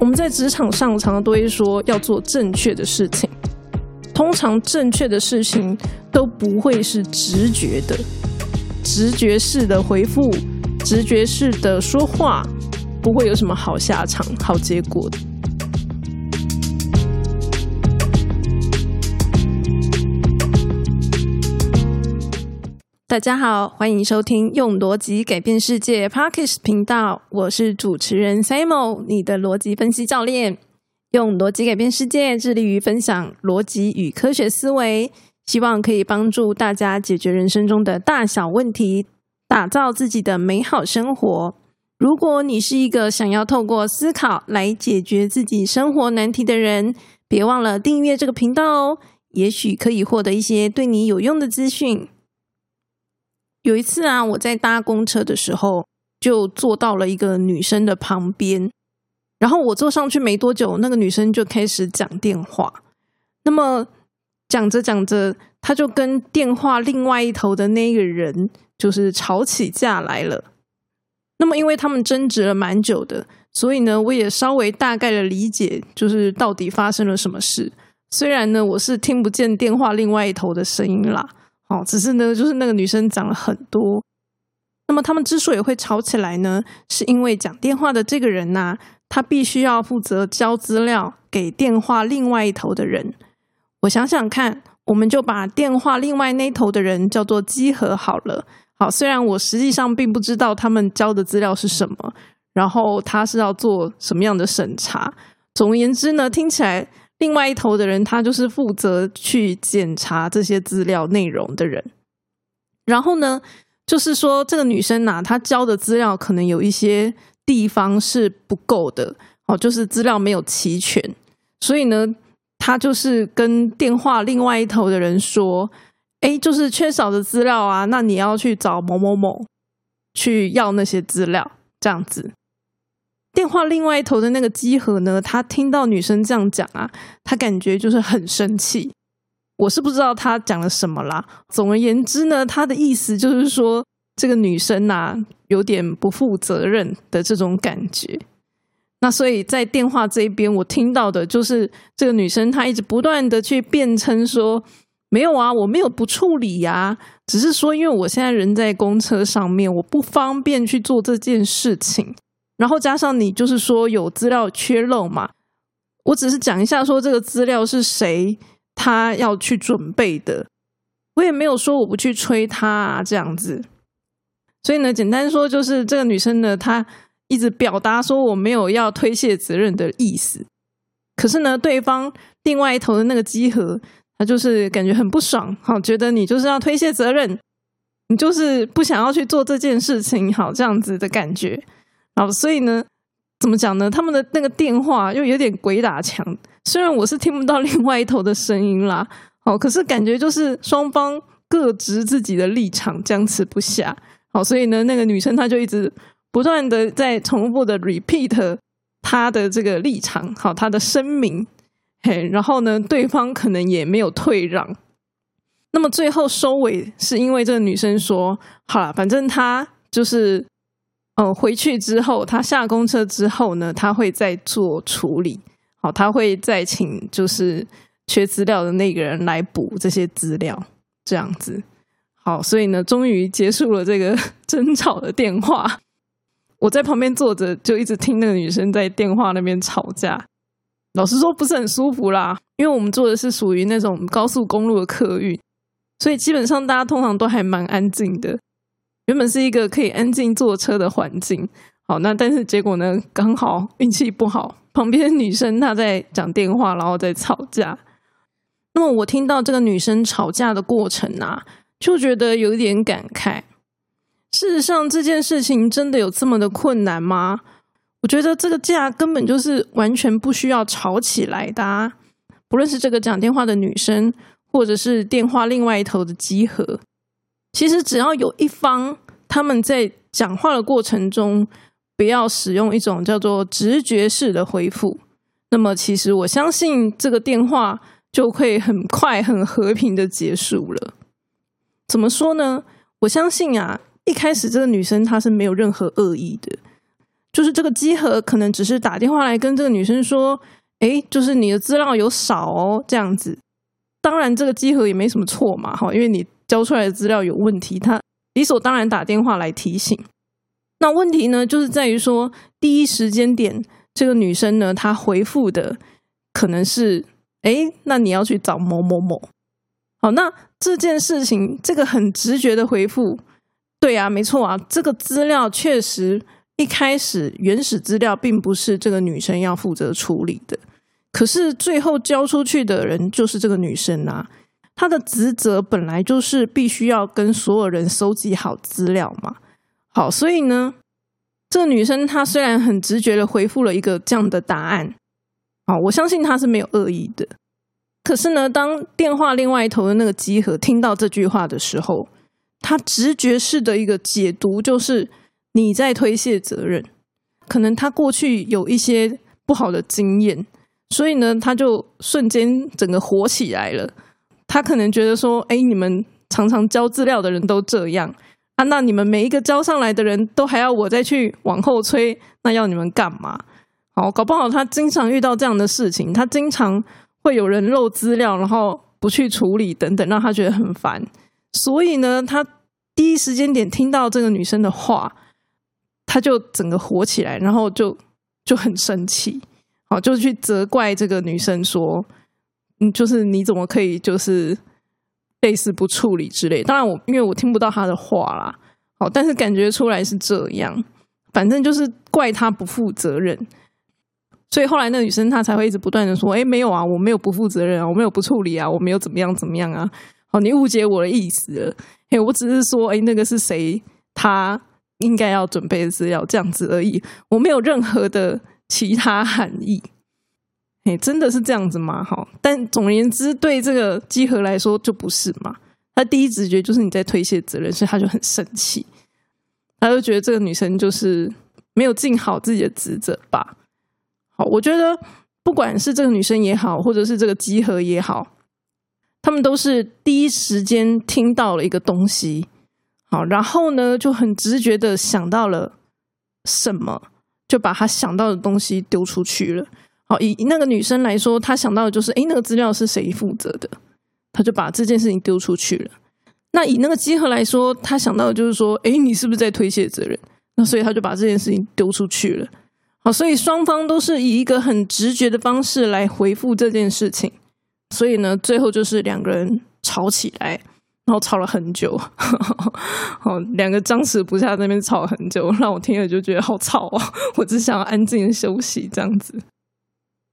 我们在职场上常常都会说要做正确的事情，通常正确的事情都不会是直觉的，直觉式的回复，直觉式的说话，不会有什么好下场、好结果的。大家好，欢迎收听用逻辑改变世界 Parkes 频道，我是主持人 Samo，你的逻辑分析教练。用逻辑改变世界，致力于分享逻辑与科学思维，希望可以帮助大家解决人生中的大小问题，打造自己的美好生活。如果你是一个想要透过思考来解决自己生活难题的人，别忘了订阅这个频道哦，也许可以获得一些对你有用的资讯。有一次啊，我在搭公车的时候，就坐到了一个女生的旁边。然后我坐上去没多久，那个女生就开始讲电话。那么讲着讲着，她就跟电话另外一头的那个人就是吵起架来了。那么因为他们争执了蛮久的，所以呢，我也稍微大概的理解，就是到底发生了什么事。虽然呢，我是听不见电话另外一头的声音啦。哦，只是呢，就是那个女生讲了很多。那么他们之所以会吵起来呢，是因为讲电话的这个人呐，他必须要负责交资料给电话另外一头的人。我想想看，我们就把电话另外那头的人叫做稽核好了。好，虽然我实际上并不知道他们交的资料是什么，然后他是要做什么样的审查。总而言之呢，听起来。另外一头的人，他就是负责去检查这些资料内容的人。然后呢，就是说这个女生呐，她交的资料可能有一些地方是不够的，哦，就是资料没有齐全。所以呢，她就是跟电话另外一头的人说：“哎，就是缺少的资料啊，那你要去找某某某去要那些资料，这样子。”电话另外一头的那个机核呢，他听到女生这样讲啊，他感觉就是很生气。我是不知道他讲了什么啦。总而言之呢，他的意思就是说，这个女生呐，有点不负责任的这种感觉。那所以在电话这一边，我听到的就是这个女生她一直不断的去辩称说，没有啊，我没有不处理呀，只是说因为我现在人在公车上面，我不方便去做这件事情。然后加上你就是说有资料缺漏嘛，我只是讲一下说这个资料是谁他要去准备的，我也没有说我不去催他啊这样子。所以呢，简单说就是这个女生呢，她一直表达说我没有要推卸责任的意思，可是呢，对方另外一头的那个集合，他就是感觉很不爽，好，觉得你就是要推卸责任，你就是不想要去做这件事情，好这样子的感觉。好，所以呢，怎么讲呢？他们的那个电话又有点鬼打墙。虽然我是听不到另外一头的声音啦，好，可是感觉就是双方各执自己的立场，僵持不下。好，所以呢，那个女生她就一直不断的在重复的 repeat 她的这个立场，好，她的声明。嘿，然后呢，对方可能也没有退让。那么最后收尾是因为这个女生说：“好了，反正她就是。”嗯，回去之后，他下公车之后呢，他会再做处理。好，他会再请就是缺资料的那个人来补这些资料，这样子。好，所以呢，终于结束了这个 争吵的电话。我在旁边坐着，就一直听那个女生在电话那边吵架。老实说，不是很舒服啦，因为我们坐的是属于那种高速公路的客运，所以基本上大家通常都还蛮安静的。原本是一个可以安静坐车的环境，好，那但是结果呢？刚好运气不好，旁边女生她在讲电话，然后在吵架。那么我听到这个女生吵架的过程啊，就觉得有一点感慨。事实上，这件事情真的有这么的困难吗？我觉得这个架根本就是完全不需要吵起来的。啊不论是这个讲电话的女生，或者是电话另外一头的集合。其实只要有一方他们在讲话的过程中不要使用一种叫做直觉式的回复，那么其实我相信这个电话就会很快很和平的结束了。怎么说呢？我相信啊，一开始这个女生她是没有任何恶意的，就是这个机核可能只是打电话来跟这个女生说，哎，就是你的资料有少哦，这样子。当然，这个机核也没什么错嘛，哈，因为你交出来的资料有问题，他理所当然打电话来提醒。那问题呢，就是在于说，第一时间点，这个女生呢，她回复的可能是，哎，那你要去找某某某。好，那这件事情，这个很直觉的回复，对啊，没错啊，这个资料确实一开始原始资料并不是这个女生要负责处理的，可是最后交出去的人就是这个女生啊，他的职责本来就是必须要跟所有人收集好资料嘛。好，所以呢，这女生她虽然很直觉的回复了一个这样的答案，啊，我相信她是没有恶意的。可是呢，当电话另外一头的那个集合听到这句话的时候，他直觉式的一个解读就是你在推卸责任。可能他过去有一些不好的经验，所以呢，他就瞬间整个火起来了。他可能觉得说：“哎，你们常常交资料的人都这样啊，那你们每一个交上来的人都还要我再去往后催，那要你们干嘛？”好，搞不好他经常遇到这样的事情，他经常。会有人漏资料，然后不去处理等等，让他觉得很烦。所以呢，他第一时间点听到这个女生的话，他就整个火起来，然后就就很生气，好，就去责怪这个女生说：“嗯，就是你怎么可以就是类似不处理之类。”当然，我因为我听不到他的话啦，好，但是感觉出来是这样，反正就是怪他不负责任。所以后来那女生她才会一直不断的说：“哎，没有啊，我没有不负责任啊，我没有不处理啊，我没有怎么样怎么样啊。”好，你误解我的意思了。哎，我只是说，哎，那个是谁？他应该要准备的资料这样子而已，我没有任何的其他含义。哎，真的是这样子吗？哈，但总而言之，对这个集合来说就不是嘛。他第一直觉就是你在推卸责任，所以他就很生气，他就觉得这个女生就是没有尽好自己的职责吧。好我觉得，不管是这个女生也好，或者是这个集合也好，他们都是第一时间听到了一个东西，好，然后呢就很直觉的想到了什么，就把他想到的东西丢出去了。好，以那个女生来说，她想到的就是，哎，那个资料是谁负责的？她就把这件事情丢出去了。那以那个集合来说，他想到的就是说，哎，你是不是在推卸责任？那所以他就把这件事情丢出去了。好，所以双方都是以一个很直觉的方式来回复这件事情，所以呢，最后就是两个人吵起来，然后吵了很久。好，两个僵持不下，那边吵了很久，让我听了就觉得好吵啊！我只想要安静的休息这样子。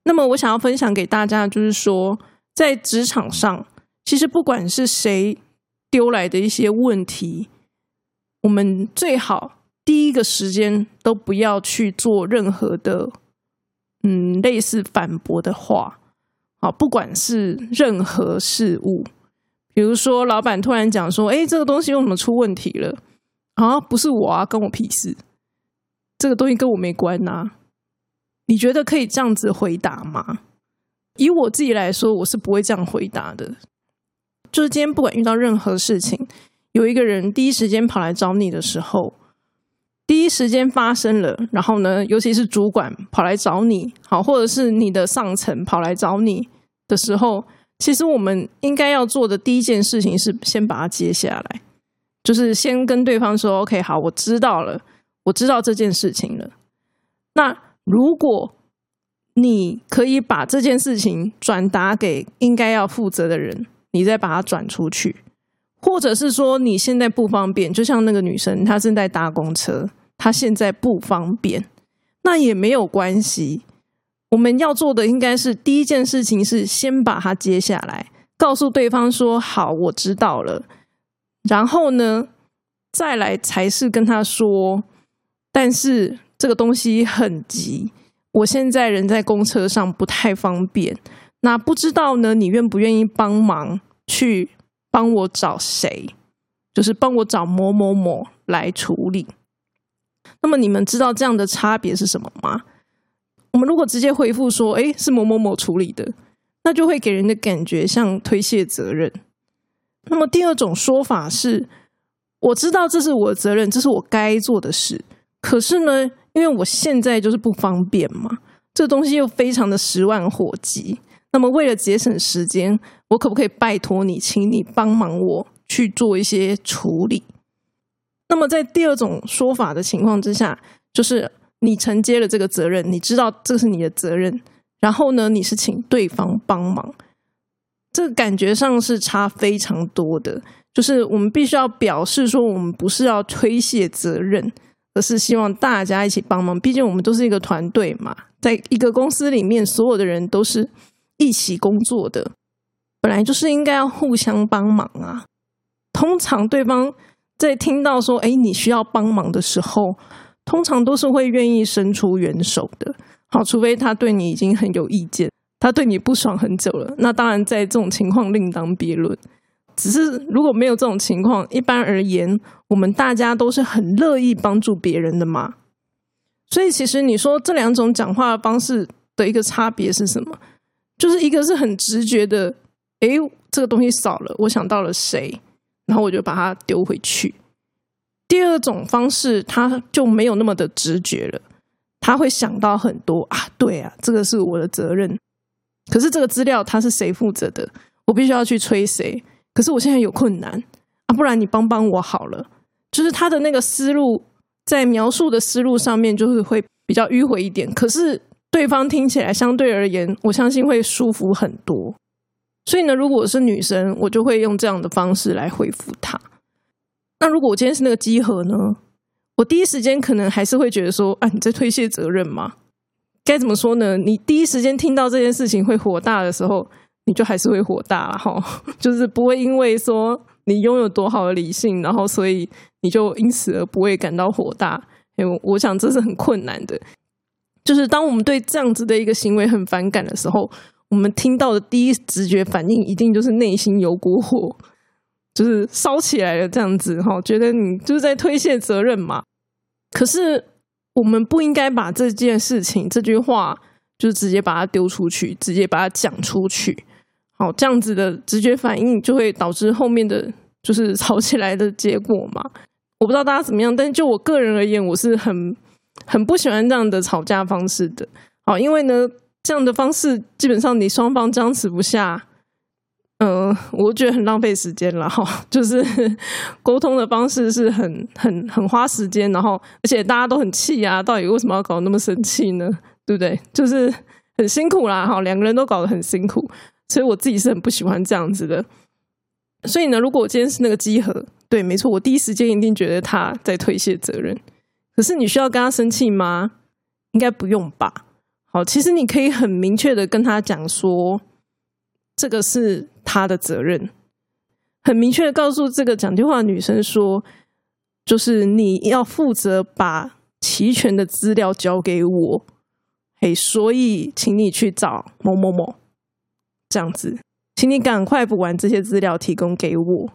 那么，我想要分享给大家，就是说，在职场上，其实不管是谁丢来的一些问题，我们最好。第一个时间都不要去做任何的，嗯，类似反驳的话，好，不管是任何事物，比如说老板突然讲说，哎，这个东西为什么出问题了？啊，不是我啊，跟我屁事，这个东西跟我没关呐。你觉得可以这样子回答吗？以我自己来说，我是不会这样回答的。就是今天不管遇到任何事情，有一个人第一时间跑来找你的时候。第一时间发生了，然后呢，尤其是主管跑来找你，好，或者是你的上层跑来找你的时候，其实我们应该要做的第一件事情是先把它接下来，就是先跟对方说：“OK，好，我知道了，我知道这件事情了。”那如果你可以把这件事情转达给应该要负责的人，你再把它转出去。或者是说你现在不方便，就像那个女生，她正在搭公车，她现在不方便，那也没有关系。我们要做的应该是第一件事情是先把它接下来，告诉对方说好，我知道了。然后呢，再来才是跟他说，但是这个东西很急，我现在人在公车上不太方便。那不知道呢，你愿不愿意帮忙去？帮我找谁？就是帮我找某某某来处理。那么你们知道这样的差别是什么吗？我们如果直接回复说：“哎，是某某某处理的”，那就会给人的感觉像推卸责任。那么第二种说法是：我知道这是我的责任，这是我该做的事。可是呢，因为我现在就是不方便嘛，这东西又非常的十万火急。那么为了节省时间，我可不可以拜托你，请你帮忙我去做一些处理？那么在第二种说法的情况之下，就是你承接了这个责任，你知道这是你的责任，然后呢，你是请对方帮忙，这个感觉上是差非常多的。就是我们必须要表示说，我们不是要推卸责任，而是希望大家一起帮忙。毕竟我们都是一个团队嘛，在一个公司里面，所有的人都是一起工作的，本来就是应该要互相帮忙啊。通常对方在听到说“哎，你需要帮忙”的时候，通常都是会愿意伸出援手的。好，除非他对你已经很有意见，他对你不爽很久了，那当然在这种情况另当别论。只是如果没有这种情况，一般而言，我们大家都是很乐意帮助别人的嘛。所以其实你说这两种讲话的方式的一个差别是什么？就是一个是很直觉的，诶，这个东西少了，我想到了谁，然后我就把它丢回去。第二种方式，他就没有那么的直觉了，他会想到很多啊，对啊，这个是我的责任。可是这个资料他是谁负责的？我必须要去催谁？可是我现在有困难啊，不然你帮帮我好了。就是他的那个思路，在描述的思路上面，就是会比较迂回一点。可是对方听起来相对而言，我相信会舒服很多。所以呢，如果我是女生，我就会用这样的方式来回复他。那如果我今天是那个集合呢？我第一时间可能还是会觉得说，啊，你在推卸责任吗？该怎么说呢？你第一时间听到这件事情会火大的时候。你就还是会火大哈，就是不会因为说你拥有多好的理性，然后所以你就因此而不会感到火大。因为我想这是很困难的。就是当我们对这样子的一个行为很反感的时候，我们听到的第一直觉反应一定就是内心有股火，就是烧起来了这样子哈，觉得你就是在推卸责任嘛。可是我们不应该把这件事情这句话，就直接把它丢出去，直接把它讲出去。好，这样子的直觉反应就会导致后面的就是吵起来的结果嘛？我不知道大家怎么样，但就我个人而言，我是很很不喜欢这样的吵架方式的。好，因为呢，这样的方式基本上你双方僵持不下，嗯，我觉得很浪费时间了哈。就是 沟通的方式是很很很花时间，然后而且大家都很气啊，到底为什么要搞那么生气呢？对不对？就是很辛苦啦，哈，两个人都搞得很辛苦。所以我自己是很不喜欢这样子的。所以呢，如果我今天是那个集合，对，没错，我第一时间一定觉得他在推卸责任。可是你需要跟他生气吗？应该不用吧。好，其实你可以很明确的跟他讲说，这个是他的责任。很明确的告诉这个讲电话的女生说，就是你要负责把齐全的资料交给我。嘿，所以请你去找某某某。这样子，请你赶快补完这些资料，提供给我。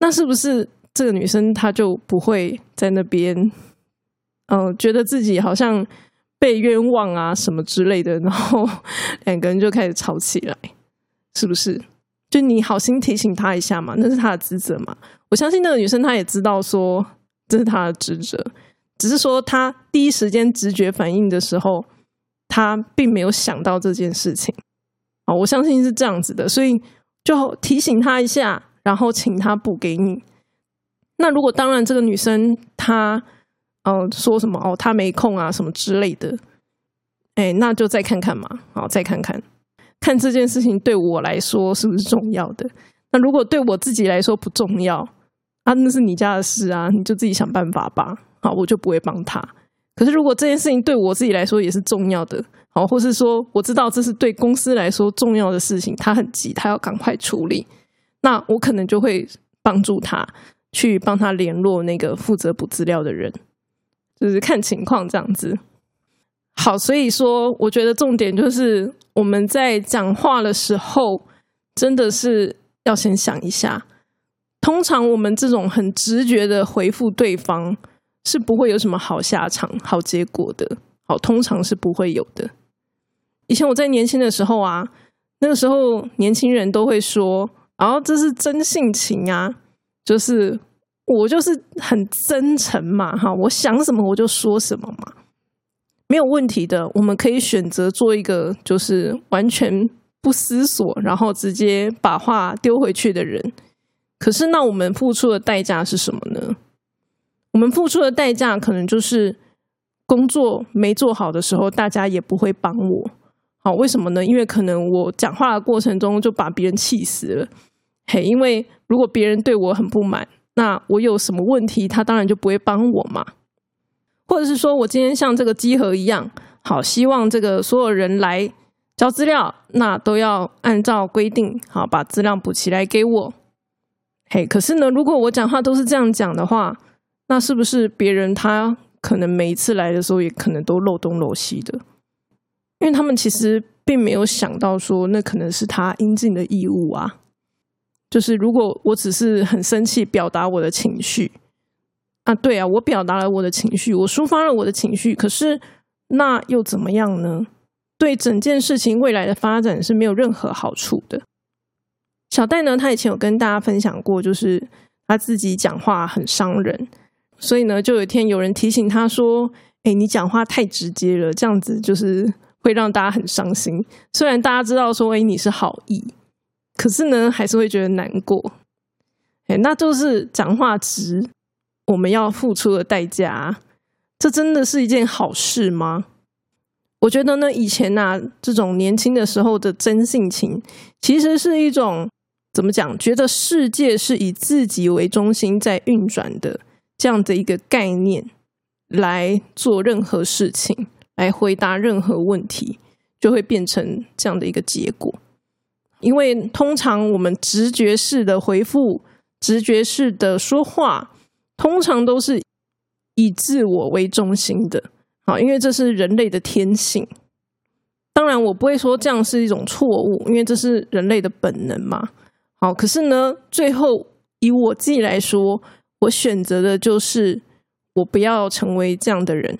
那是不是这个女生她就不会在那边，嗯，觉得自己好像被冤枉啊什么之类的，然后 两个人就开始吵起来，是不是？就你好心提醒她一下嘛，那是她的职责嘛。我相信那个女生她也知道说这是她的职责，只是说她第一时间直觉反应的时候，她并没有想到这件事情。哦，我相信是这样子的，所以就提醒他一下，然后请他补给你。那如果当然这个女生她哦说什么哦她没空啊什么之类的，哎，那就再看看嘛，好再看看，看这件事情对我来说是不是重要的。那如果对我自己来说不重要啊，那是你家的事啊，你就自己想办法吧。好，我就不会帮他。可是如果这件事情对我自己来说也是重要的。哦，或是说我知道这是对公司来说重要的事情，他很急，他要赶快处理，那我可能就会帮助他去帮他联络那个负责补资料的人，就是看情况这样子。好，所以说我觉得重点就是我们在讲话的时候，真的是要先想一下。通常我们这种很直觉的回复对方，是不会有什么好下场、好结果的。好，通常是不会有的。以前我在年轻的时候啊，那个时候年轻人都会说：“然后这是真性情啊，就是我就是很真诚嘛，哈，我想什么我就说什么嘛，没有问题的。我们可以选择做一个就是完全不思索，然后直接把话丢回去的人。可是，那我们付出的代价是什么呢？我们付出的代价可能就是工作没做好的时候，大家也不会帮我。好，为什么呢？因为可能我讲话的过程中就把别人气死了。嘿，因为如果别人对我很不满。那我有什么问题，他当然就不会帮我嘛。或者是说我今天像这个集合一样，好，希望这个所有人来交资料，那都要按照规定，好，把资料补齐来给我。嘿，可是呢，如果我讲话都是这样讲的话，那是不是别人他可能每一次来的时候，也可能都漏东漏西的？因为他们其实并没有想到说，那可能是他应尽的义务啊。就是如果我只是很生气，表达我的情绪啊，对啊，我表达了我的情绪，我抒发了我的情绪，可是那又怎么样呢？对整件事情未来的发展是没有任何好处的。小戴呢，他以前有跟大家分享过，就是他自己讲话很伤人，所以呢，就有一天有人提醒他说：“哎，你讲话太直接了，这样子就是会让大家很伤心。”虽然大家知道说：“哎，你是好意。”可是呢，还是会觉得难过。哎，那就是讲话直，我们要付出的代价，这真的是一件好事吗？我觉得呢，以前呐，这种年轻的时候的真性情，其实是一种怎么讲？觉得世界是以自己为中心在运转的这样的一个概念来做任何事情，来回答任何问题，就会变成这样的一个结果。因为通常我们直觉式的回复、直觉式的说话，通常都是以自我为中心的。好，因为这是人类的天性。当然，我不会说这样是一种错误，因为这是人类的本能嘛。好，可是呢，最后以我自己来说，我选择的就是我不要成为这样的人。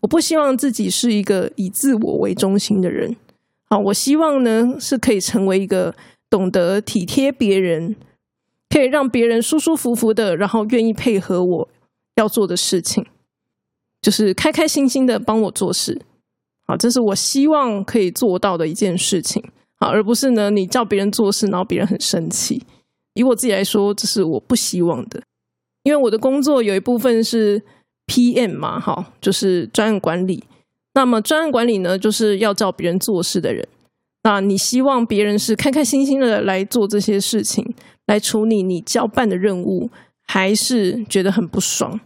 我不希望自己是一个以自我为中心的人。好，我希望呢是可以成为一个懂得体贴别人，可以让别人舒舒服服的，然后愿意配合我要做的事情，就是开开心心的帮我做事。好，这是我希望可以做到的一件事情。好，而不是呢你叫别人做事，然后别人很生气。以我自己来说，这是我不希望的，因为我的工作有一部分是 PM 嘛，哈，就是专案管理。那么专案管理呢，就是要叫别人做事的人。那你希望别人是开开心心的来做这些事情，来处理你交办的任务，还是觉得很不爽？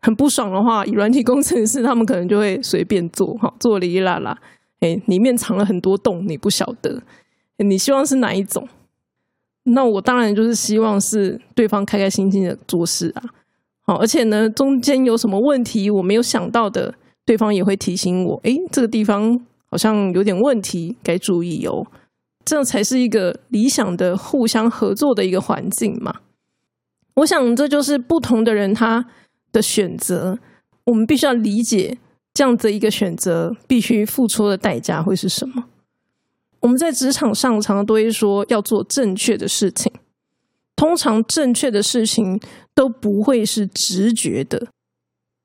很不爽的话，软体工程师他们可能就会随便做，哈，做哩啦啦，哎，里面藏了很多洞，你不晓得。你希望是哪一种？那我当然就是希望是对方开开心心的做事啊。好，而且呢，中间有什么问题我没有想到的。对方也会提醒我，诶，这个地方好像有点问题，该注意哦。这才是一个理想的互相合作的一个环境嘛。我想这就是不同的人他的选择，我们必须要理解这样的一个选择必须付出的代价会是什么。我们在职场上常常都会说要做正确的事情，通常正确的事情都不会是直觉的。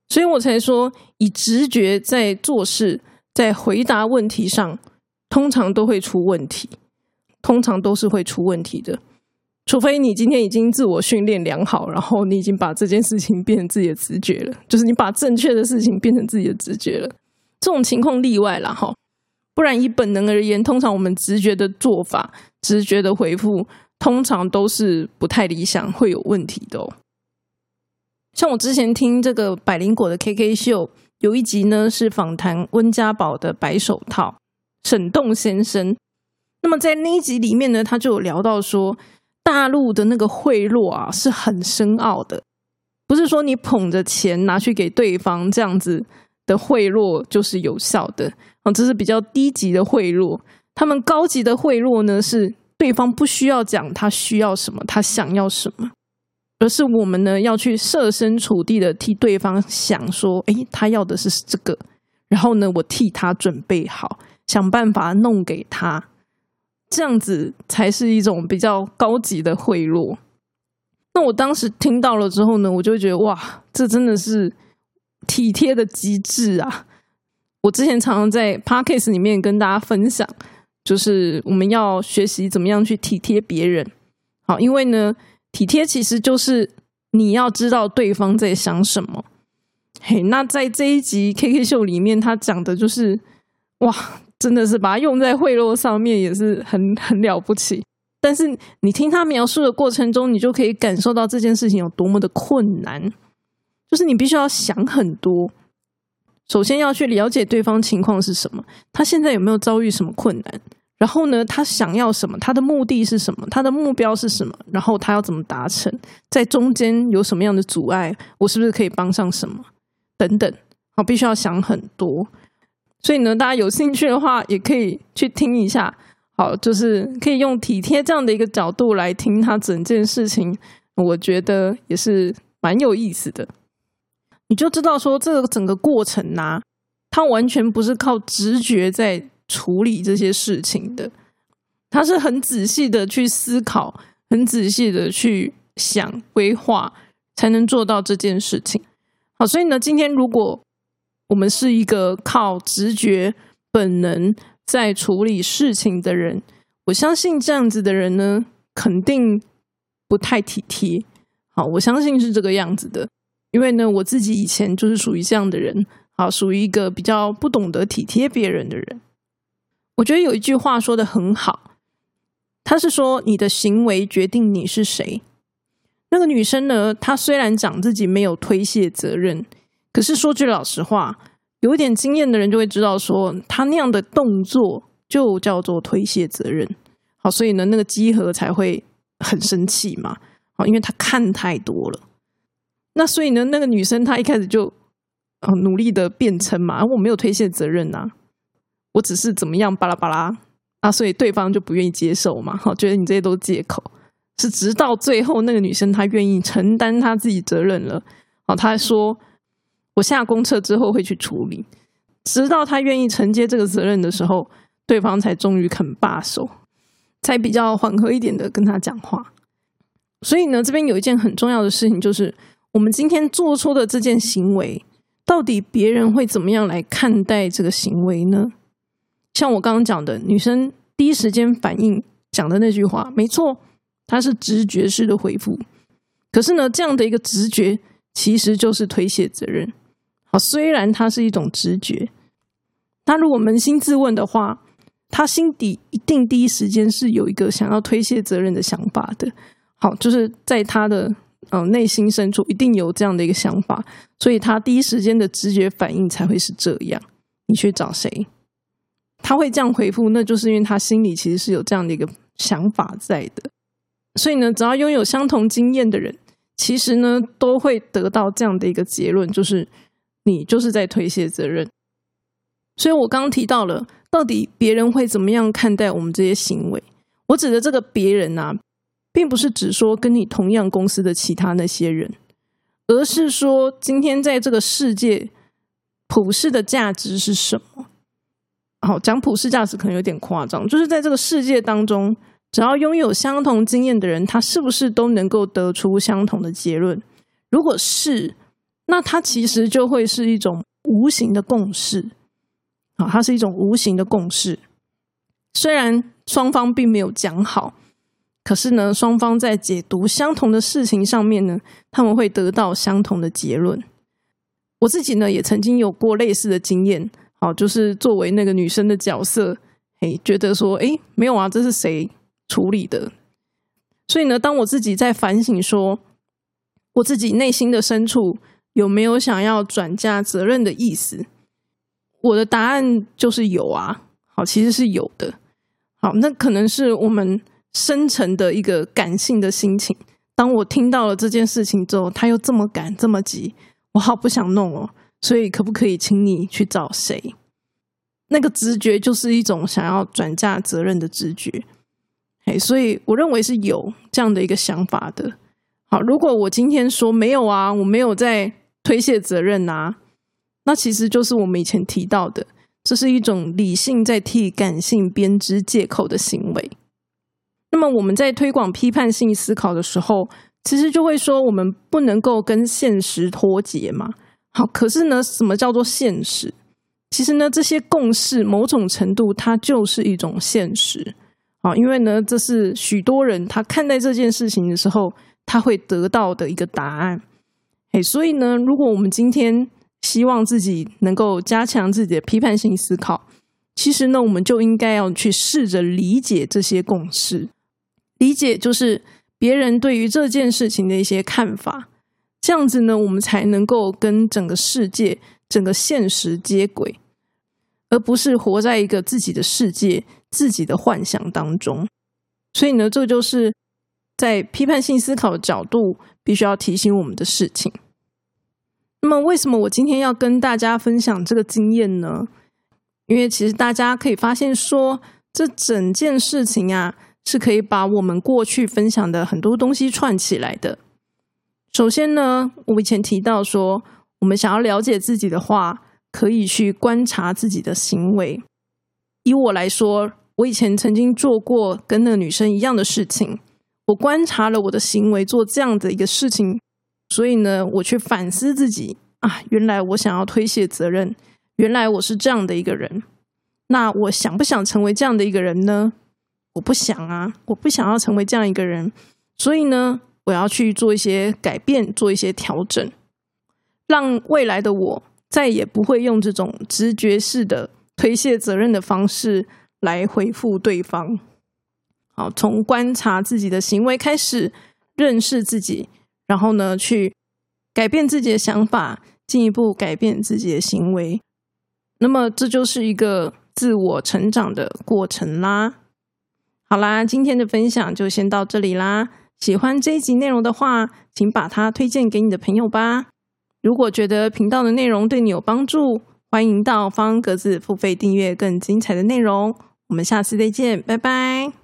所以我才说，以直觉在做事，在回答问题上，通常都会出问题，通常都是会出问题的。除非你今天已经自我训练良好，然后你已经把这件事情变成自己的直觉了，就是你把正确的事情变成自己的直觉了。这种情况例外了哈，不然以本能而言，通常我们直觉的做法、直觉的回复，通常都是不太理想，会有问题的哦。像我之前听这个百灵果的 K K 秀，有一集呢是访谈温家宝的白手套沈栋先生。那么在那一集里面呢，他就有聊到说，大陆的那个贿赂啊是很深奥的，不是说你捧着钱拿去给对方这样子的贿赂就是有效的啊，这是比较低级的贿赂。他们高级的贿赂呢，是对方不需要讲他需要什么，他想要什么。而是我们呢，要去设身处地的替对方想，说，诶，他要的是这个，然后呢，我替他准备好，想办法弄给他，这样子才是一种比较高级的贿赂。那我当时听到了之后呢，我就觉得哇，这真的是体贴的极致啊！我之前常常在 podcast 里面跟大家分享，就是我们要学习怎么样去体贴别人。好，因为呢，体贴其实就是你要知道对方在想什么。嘿，那在这一集 K K 秀里面，他讲的就是哇，真的是把它用在贿赂上面，也是很很了不起。但是你听他描述的过程中，你就可以感受到这件事情有多么的困难，就是你必须要想很多。首先要去了解对方情况是什么，他现在有没有遭遇什么困难？然后呢，他想要什么？他的目的是什么？他的目标是什么？然后他要怎么达成？在中间有什么样的阻碍？我是不是可以帮上什么？等等，好，必须要想很多。所以呢，大家有兴趣的话，也可以去听一下。好，就是可以用体贴这样的一个角度来听他整件事情，我觉得也是蛮有意思的。你就知道说，这个整个过程呐，他完全不是靠直觉在处理这些事情的，他是很仔细的去思考，很仔细的去想规划，才能做到这件事情。好，所以呢，今天如果我们是一个靠直觉、本能在处理事情的人，我相信这样子的人呢，肯定不太体贴。好，我相信是这个样子的，因为呢，我自己以前就是属于这样的人，好，属于一个比较不懂得体贴别人的人。我觉得有一句话说的很好，他是说：“你的行为决定你是谁。”那个女生呢？她虽然讲自己没有推卸责任，可是说句老实话，有点经验的人就会知道，说她那样的动作就叫做推卸责任。好，所以呢，那个基和才会很生气嘛。好，因为她看太多了。那所以呢，那个女生她一开始就努力的辩称嘛，我没有推卸责任呐，我只是怎么样巴拉巴拉啊，所以对方就不愿意接受嘛。好，觉得你这些都是借口。是直到最后，那个女生她愿意承担她自己责任了。好，她说：“我下公厕之后会去处理。”直到她愿意承接这个责任的时候，对方才终于肯罢手，才比较缓和一点的跟他讲话。所以呢，这边有一件很重要的事情，就是我们今天做出的这件行为，到底别人会怎么样来看待这个行为呢？像我刚刚讲的，女生第一时间反应讲的那句话，没错。它是直觉式的回复，可是呢，这样的一个直觉其实就是推卸责任。好，虽然它是一种直觉，他如果扪心自问的话，他心底一定第一时间是有一个想要推卸责任的想法的。好，就是在他的嗯内心深处一定有这样的一个想法，所以他第一时间的直觉反应才会是这样。你去找谁，他会这样回复，那就是因为他心里其实是有这样的一个想法在的。所以呢，只要拥有相同经验的人，其实呢都会得到这样的一个结论，就是你就是在推卸责任。所以我刚刚提到了，到底别人会怎么样看待我们这些行为？我指的这个别人啊，并不是指说跟你同样公司的其他那些人，而是说今天在这个世界普世的价值是什么？好，讲普世价值可能有点夸张，就是在这个世界当中。只要拥有相同经验的人，他是不是都能够得出相同的结论？如果是，那它其实就会是一种无形的共识啊，它是一种无形的共识。虽然双方并没有讲好，可是呢，双方在解读相同的事情上面呢，他们会得到相同的结论。我自己呢，也曾经有过类似的经验，好，就是作为那个女生的角色，哎，觉得说，哎，没有啊，这是谁？处理的，所以呢，当我自己在反省说，我自己内心的深处有没有想要转嫁责任的意思？我的答案就是有啊。好，其实是有的。好，那可能是我们深层的一个感性的心情。当我听到了这件事情之后，他又这么赶这么急，我好不想弄哦。所以，可不可以请你去找谁？那个直觉就是一种想要转嫁责任的直觉。所以我认为是有这样的一个想法的。好，如果我今天说没有啊，我没有在推卸责任啊，那其实就是我们以前提到的，这是一种理性在替感性编织借口的行为。那么我们在推广批判性思考的时候，其实就会说我们不能够跟现实脱节嘛。好，可是呢，什么叫做现实？其实呢，这些共识某种程度它就是一种现实。好，因为呢，这是许多人他看待这件事情的时候，他会得到的一个答案。哎，所以呢，如果我们今天希望自己能够加强自己的批判性思考，其实呢，我们就应该要去试着理解这些共识，理解就是别人对于这件事情的一些看法，这样子呢，我们才能够跟整个世界、整个现实接轨，而不是活在一个自己的世界。自己的幻想当中，所以呢，这就是在批判性思考的角度必须要提醒我们的事情。那么，为什么我今天要跟大家分享这个经验呢？因为其实大家可以发现，说这整件事情啊，是可以把我们过去分享的很多东西串起来的。首先呢，我以前提到说，我们想要了解自己的话，可以去观察自己的行为。以我来说，我以前曾经做过跟那个女生一样的事情。我观察了我的行为，做这样的一个事情，所以呢，我去反思自己啊，原来我想要推卸责任，原来我是这样的一个人。那我想不想成为这样的一个人呢？我不想啊，我不想要成为这样一个人。所以呢，我要去做一些改变，做一些调整，让未来的我再也不会用这种直觉式的。推卸责任的方式来回复对方。好，从观察自己的行为开始，认识自己，然后呢，去改变自己的想法，进一步改变自己的行为。那么，这就是一个自我成长的过程啦。好啦，今天的分享就先到这里啦。喜欢这一集内容的话，请把它推荐给你的朋友吧。如果觉得频道的内容对你有帮助，欢迎到方格子付费订阅更精彩的内容，我们下次再见，拜拜。